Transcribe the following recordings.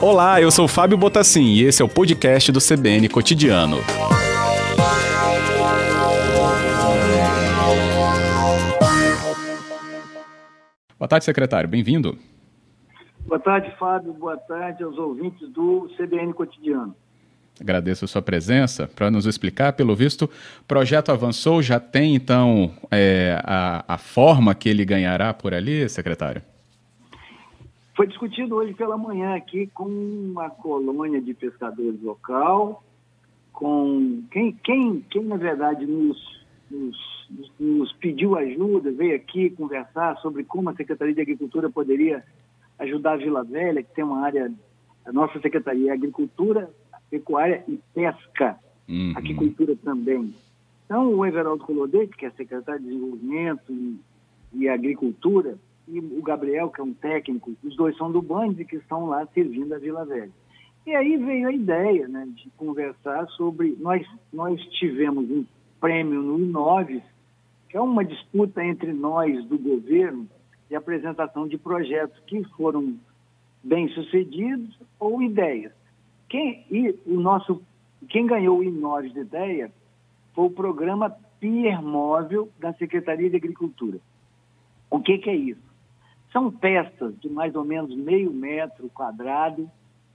Olá, eu sou Fábio Botassin e esse é o podcast do CBN Cotidiano. Boa tarde, secretário. Bem-vindo. Boa tarde, Fábio. Boa tarde aos ouvintes do CBN Cotidiano. Agradeço a sua presença para nos explicar. Pelo visto, o projeto avançou, já tem então é, a, a forma que ele ganhará por ali, secretário? Foi discutido hoje pela manhã aqui com uma colônia de pescadores local, com quem, quem, quem na verdade nos, nos, nos pediu ajuda, veio aqui conversar sobre como a Secretaria de Agricultura poderia ajudar a Vila Velha, que tem uma área, a nossa Secretaria é Agricultura, Pecuária e Pesca, uhum. Agricultura também. Então, o Everaldo Colodete, que é secretário de Desenvolvimento e, e Agricultura, e o Gabriel, que é um técnico, os dois são do Band que estão lá servindo a Vila Velha. E aí veio a ideia né, de conversar sobre. Nós, nós tivemos um prêmio no Inoves, que é uma disputa entre nós do governo de apresentação de projetos que foram bem-sucedidos ou ideias. Quem, e o nosso, quem ganhou o Inoves de ideia foi o programa Pier Móvel da Secretaria de Agricultura. O que, que é isso? São peças de mais ou menos meio metro quadrado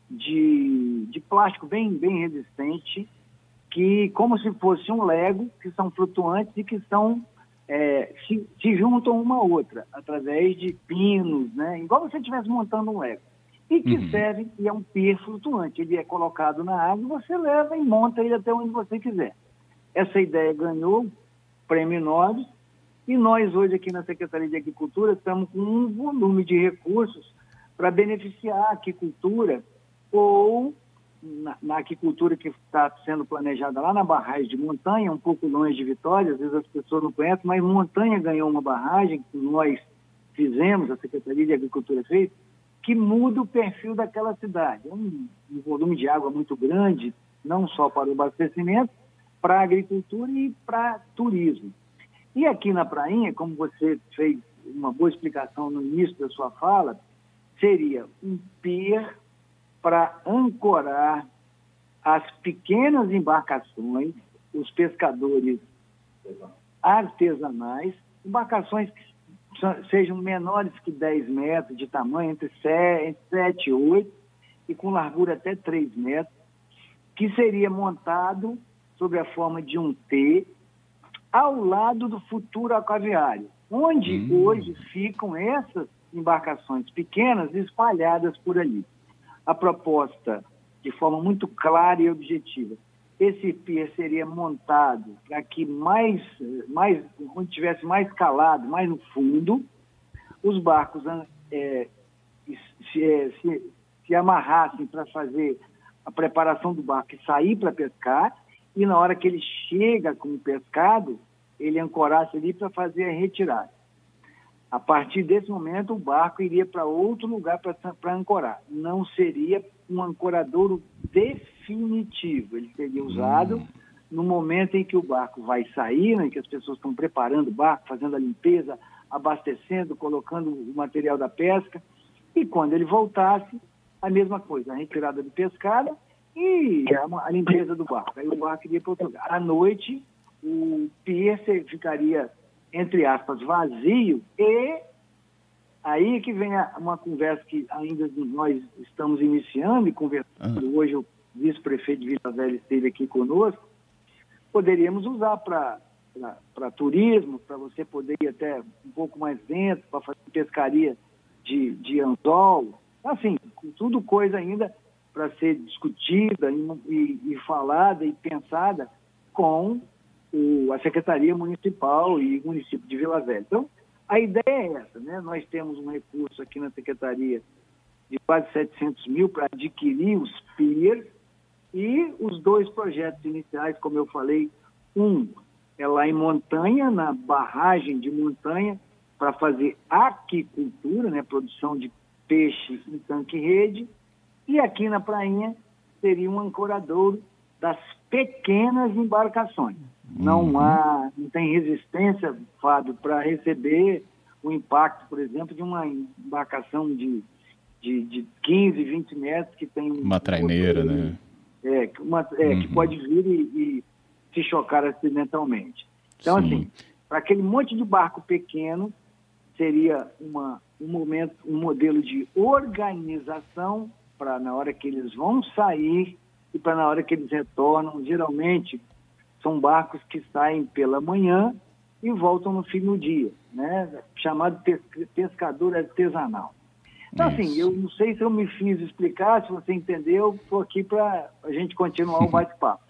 de, de plástico bem, bem resistente, que como se fosse um lego, que são flutuantes e que são é, se, se, juntam uma a outra através de pinos, né? igual você estivesse montando um lego. E que uhum. serve, e é um pier flutuante. Ele é colocado na água, você leva e monta ele até onde você quiser. Essa ideia ganhou prêmio Nobel e nós, hoje, aqui na Secretaria de Agricultura, estamos com um volume de recursos para beneficiar a aquicultura ou na, na aquicultura que está sendo planejada lá na barragem de Montanha, um pouco longe de Vitória, às vezes as pessoas não conhecem, mas Montanha ganhou uma barragem que nós fizemos, a Secretaria de Agricultura fez, que muda o perfil daquela cidade. É um, um volume de água muito grande, não só para o abastecimento, para a agricultura e para turismo. E aqui na Prainha, como você fez uma boa explicação no início da sua fala, seria um pier para ancorar as pequenas embarcações, os pescadores artesanais, embarcações que sejam menores que 10 metros de tamanho, entre 7 e 8, e com largura até 3 metros, que seria montado sob a forma de um T, ao lado do futuro aquaviário, onde hum. hoje ficam essas embarcações pequenas espalhadas por ali. A proposta, de forma muito clara e objetiva, esse pier seria montado para que mais, mais, onde tivesse mais calado, mais no fundo, os barcos é, se, é, se, se amarrassem para fazer a preparação do barco e sair para pescar, e na hora que ele chega com o pescado, ele ancorasse ali para fazer a retirada. A partir desse momento, o barco iria para outro lugar para ancorar. Não seria um ancoradouro definitivo. Ele seria usado hum. no momento em que o barco vai sair, né, em que as pessoas estão preparando o barco, fazendo a limpeza, abastecendo, colocando o material da pesca. E quando ele voltasse, a mesma coisa, a retirada de pescada e a, a limpeza do barco. Aí o barco iria para outro lugar. À noite, o pier ficaria, entre aspas, vazio e aí que vem uma conversa que ainda nós estamos iniciando e conversando. Ah. Hoje o vice-prefeito de Vila Velha esteve aqui conosco. Poderíamos usar para para turismo, para você poder ir até um pouco mais dentro, para fazer pescaria de, de anzol. Assim, tudo coisa ainda para ser discutida e, e, e falada e pensada com o, a Secretaria Municipal e o município de Vila Velha. Então, a ideia é essa, né? Nós temos um recurso aqui na Secretaria de quase 700 mil para adquirir os PIERs e os dois projetos iniciais, como eu falei, um é lá em Montanha, na barragem de Montanha, para fazer aquicultura, né? produção de peixe em tanque-rede, e aqui na Prainha seria um ancoradouro das pequenas embarcações. Não uhum. há, não tem resistência, Fábio, para receber o impacto, por exemplo, de uma embarcação de, de, de 15, 20 metros que tem... Uma traineira, um né? É, uma, é uhum. que pode vir e, e, se chocar acidentalmente. Então, Sim. assim, para aquele monte de barco pequeno, seria uma, um momento, um modelo de organização para na hora que eles vão sair e para na hora que eles retornam. Geralmente são barcos que saem pela manhã e voltam no fim do dia, né? chamado pescador artesanal. Então, assim, Isso. assim, eu não sei se eu me fiz explicar, se você entendeu, estou aqui para a gente continuar o bate-papo.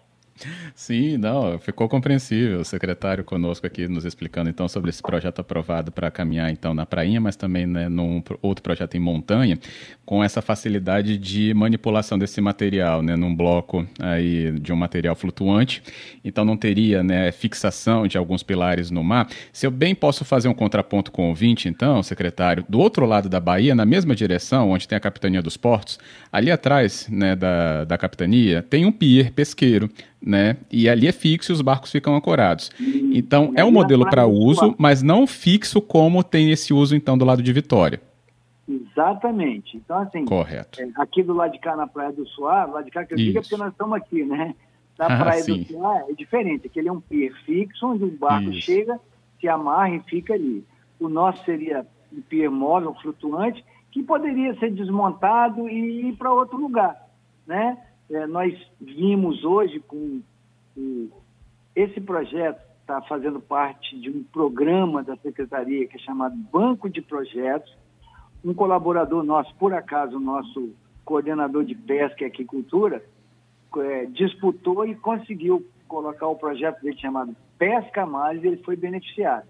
Sim, não, ficou compreensível. O secretário conosco aqui nos explicando então sobre esse projeto aprovado para caminhar então na prainha, mas também né, num outro projeto em montanha, com essa facilidade de manipulação desse material, né, num bloco aí de um material flutuante. Então não teria, né, fixação de alguns pilares no mar. Se eu bem posso fazer um contraponto com o ouvinte, então, secretário, do outro lado da Bahia, na mesma direção, onde tem a capitania dos portos, ali atrás, né, da, da capitania, tem um pier pesqueiro né? E ali é fixo e os barcos ficam ancorados. Então, é um modelo para uso, mas não fixo como tem esse uso, então, do lado de Vitória. Exatamente. Então, assim, Correto. É, aqui do lado de cá, na Praia do Suá, lá de cá que eu digo é porque nós estamos aqui, né? Na ah, Praia sim. do Suá é diferente. Aquele é um pier fixo, onde o barco Isso. chega, se amarra e fica ali. O nosso seria um pier móvel, flutuante, que poderia ser desmontado e ir para outro lugar, né? É, nós vimos hoje com o, esse projeto está fazendo parte de um programa da secretaria que é chamado Banco de Projetos. Um colaborador nosso, por acaso, nosso coordenador de pesca e aquicultura, é, disputou e conseguiu colocar o projeto dele chamado Pesca Mais e ele foi beneficiado.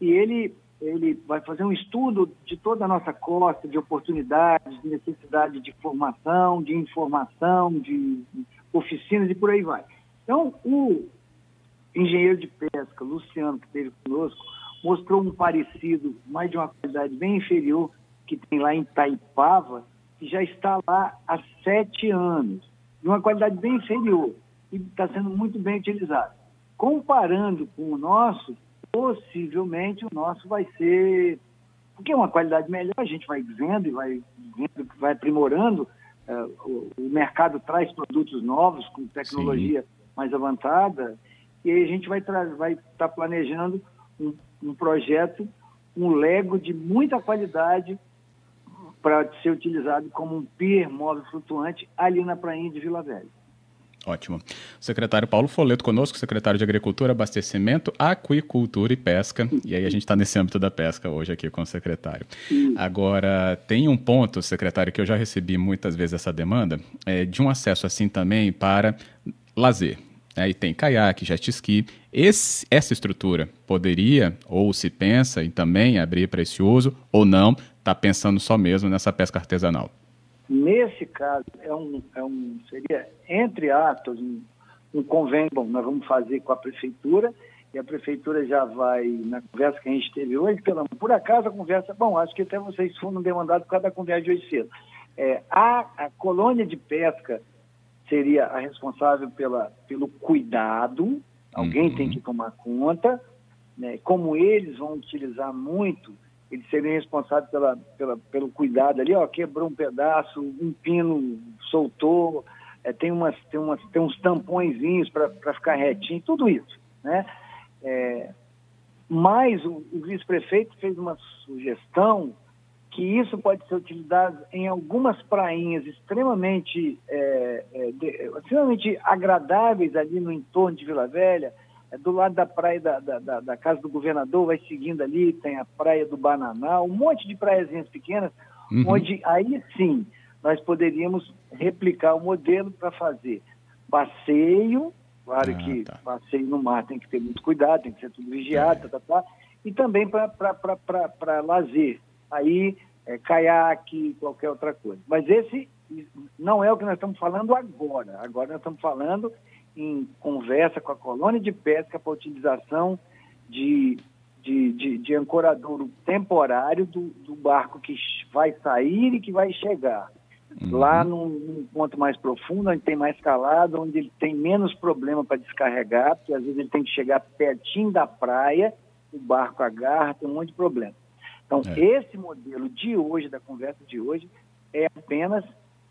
E ele ele vai fazer um estudo de toda a nossa costa, de oportunidades, de necessidade de formação, de informação, de oficinas e por aí vai. Então, o engenheiro de pesca, Luciano, que esteve conosco, mostrou um parecido, mas de uma qualidade bem inferior, que tem lá em Taipava, que já está lá há sete anos, de uma qualidade bem inferior, e está sendo muito bem utilizado. Comparando com o nosso, possivelmente o nosso vai ser, porque é uma qualidade melhor, a gente vai vendo e vai vendo, vai aprimorando, o, o, mercado traz produtos novos com tecnologia Sim. mais avançada, e aí a gente vai estar vai tá planejando um, um projeto, um Lego de muita qualidade para ser utilizado como um pier móvel flutuante ali na prainha de Vila Velha. Ótimo. O secretário Paulo Foleto conosco, secretário de Agricultura, Abastecimento, Aquicultura e Pesca. E aí a gente está nesse âmbito da pesca hoje aqui com o secretário. Agora, tem um ponto, secretário, que eu já recebi muitas vezes essa demanda, é, de um acesso assim também para lazer. Aí tem caiaque, jet ski. Esse, essa estrutura poderia, ou se pensa em também abrir para esse uso, ou não, está pensando só mesmo nessa pesca artesanal? Nesse caso, é um, é um, seria, entre atos, um, um convênio, bom, nós vamos fazer com a prefeitura, e a prefeitura já vai, na conversa que a gente teve hoje, pela, por acaso a conversa, bom, acho que até vocês foram demandados por causa da conversa de hoje cedo. É, a, a colônia de pesca seria a responsável pela, pelo cuidado, alguém uhum. tem que tomar conta, né? como eles vão utilizar muito ele seria responsável pela, pela, pelo cuidado ali, ó, quebrou um pedaço, um pino soltou, é, tem, umas, tem, umas, tem uns tampõezinhos para ficar retinho, tudo isso, né? É, mas o, o vice-prefeito fez uma sugestão que isso pode ser utilizado em algumas prainhas extremamente, é, é, de, extremamente agradáveis ali no entorno de Vila Velha, é do lado da praia da, da, da, da, casa do governador, vai seguindo ali, tem a praia do Bananal, um monte de praiazinhas pequenas, uhum. onde aí sim nós poderíamos replicar o modelo para fazer passeio, claro ah, que tá. passeio no mar tem que ter muito cuidado, tem que ser tudo vigiado, é. tá, tá, tá, e também para lazer, aí é, caiaque, qualquer outra coisa. Mas esse não é o que nós estamos falando agora, agora nós estamos falando em conversa com a colônia de pesca para utilização de, de, de, de ancoradouro temporário do, do, barco que vai sair e que vai chegar. Uhum. Lá num, num, ponto mais profundo, onde tem mais calado, onde ele tem menos problema para descarregar, porque às vezes ele tem que chegar pertinho da praia, o barco agarra, tem um monte de problema. Então, é. esse modelo de hoje, da conversa de hoje, é apenas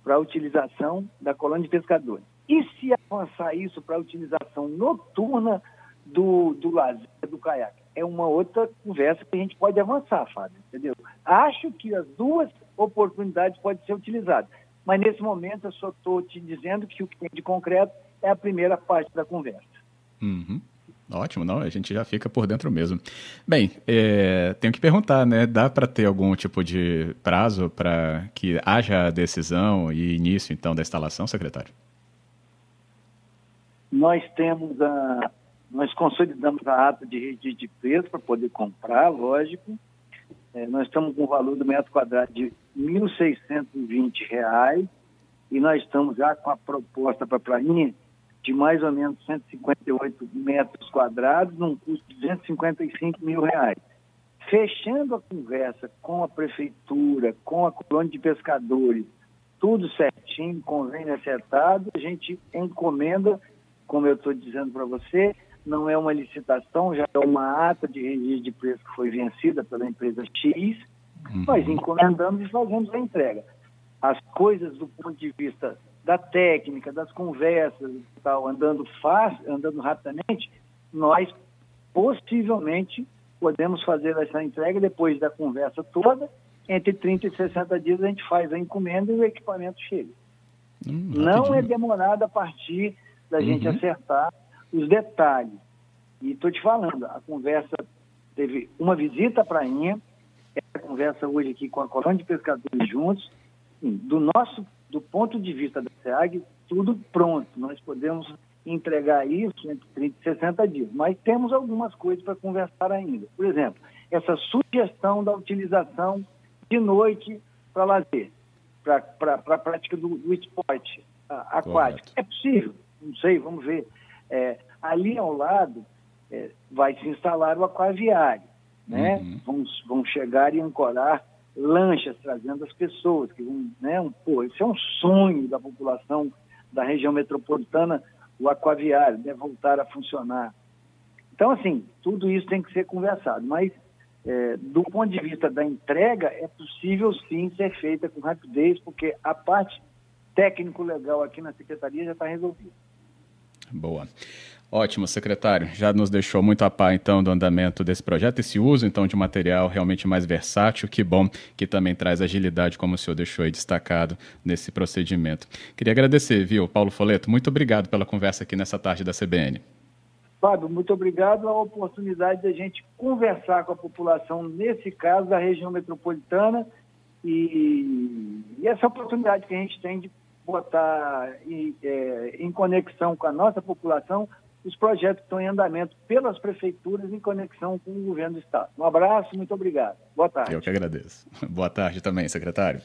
para a utilização da colônia de pescadores. E se avançar isso para a utilização noturna do, do lazer, do caiaque? É uma outra conversa que a gente pode avançar, Fábio, entendeu? Acho que as duas oportunidades podem ser utilizadas. Mas nesse momento eu só estou te dizendo que o que tem de concreto é a primeira parte da conversa. Uhum. Ótimo, não, a gente já fica por dentro mesmo. Bem, é, tenho que perguntar, né? Dá para ter algum tipo de prazo para que haja decisão e início, então, da instalação, secretário? Nós temos a. Nós consolidamos a ata de registro de preço para poder comprar, lógico. É, nós estamos com o valor do metro quadrado de R$ 1.620 e nós estamos já com a proposta para a Prainha de mais ou menos 158 metros quadrados, num custo de 255 mil reais. Fechando a conversa com a prefeitura, com a colônia de pescadores, tudo certinho, convênio acertado, a gente encomenda, como eu estou dizendo para você, não é uma licitação, já é uma ata de registro de preço que foi vencida pela empresa X, uhum. nós encomendamos e fazemos a entrega. As coisas do ponto de vista da técnica, das conversas e tal, andando fácil, andando rapidamente, nós possivelmente podemos fazer essa entrega depois da conversa toda, entre 30 e 60 dias a gente faz a encomenda e o equipamento chega. Hum, Não é demorado a partir da uhum. gente acertar os detalhes. E estou te falando, a conversa teve uma visita para a Prainha, essa conversa hoje aqui com a colônia de pescadores juntos, do nosso do ponto de vista da SEAG, tudo pronto. Nós podemos entregar isso entre 30 e 60 dias, mas temos algumas coisas para conversar ainda. Por exemplo, essa sugestão da utilização de noite para lazer, para a prática do, do esporte aquático. Correto. É possível? Não sei, vamos ver. É, ali ao lado é, vai se instalar o aquaviário. Né? Uhum. Vamos, vamos chegar e ancorar lanchas trazendo as pessoas, que vão, né, um, pô, esse é um sonho da população da região metropolitana, o aquaviário, né, voltar a funcionar. Então, assim, tudo isso tem que ser conversado, mas é, do ponto de vista da entrega, é possível sim ser feita com rapidez, porque a parte técnico-legal aqui na Secretaria já está resolvida. Boa. Ótimo, secretário. Já nos deixou muito a par, então, do andamento desse projeto, esse uso, então, de material realmente mais versátil. Que bom que também traz agilidade, como o senhor deixou aí destacado nesse procedimento. Queria agradecer, viu, Paulo Foleto. Muito obrigado pela conversa aqui nessa tarde da CBN. Fábio, muito obrigado a oportunidade da gente conversar com a população, nesse caso, da região metropolitana, e, e essa oportunidade que a gente tem de botar em, é, em conexão com a nossa população os projetos que estão em andamento pelas prefeituras em conexão com o governo do Estado. Um abraço, muito obrigado. Boa tarde. Eu que agradeço. Boa tarde também, secretário.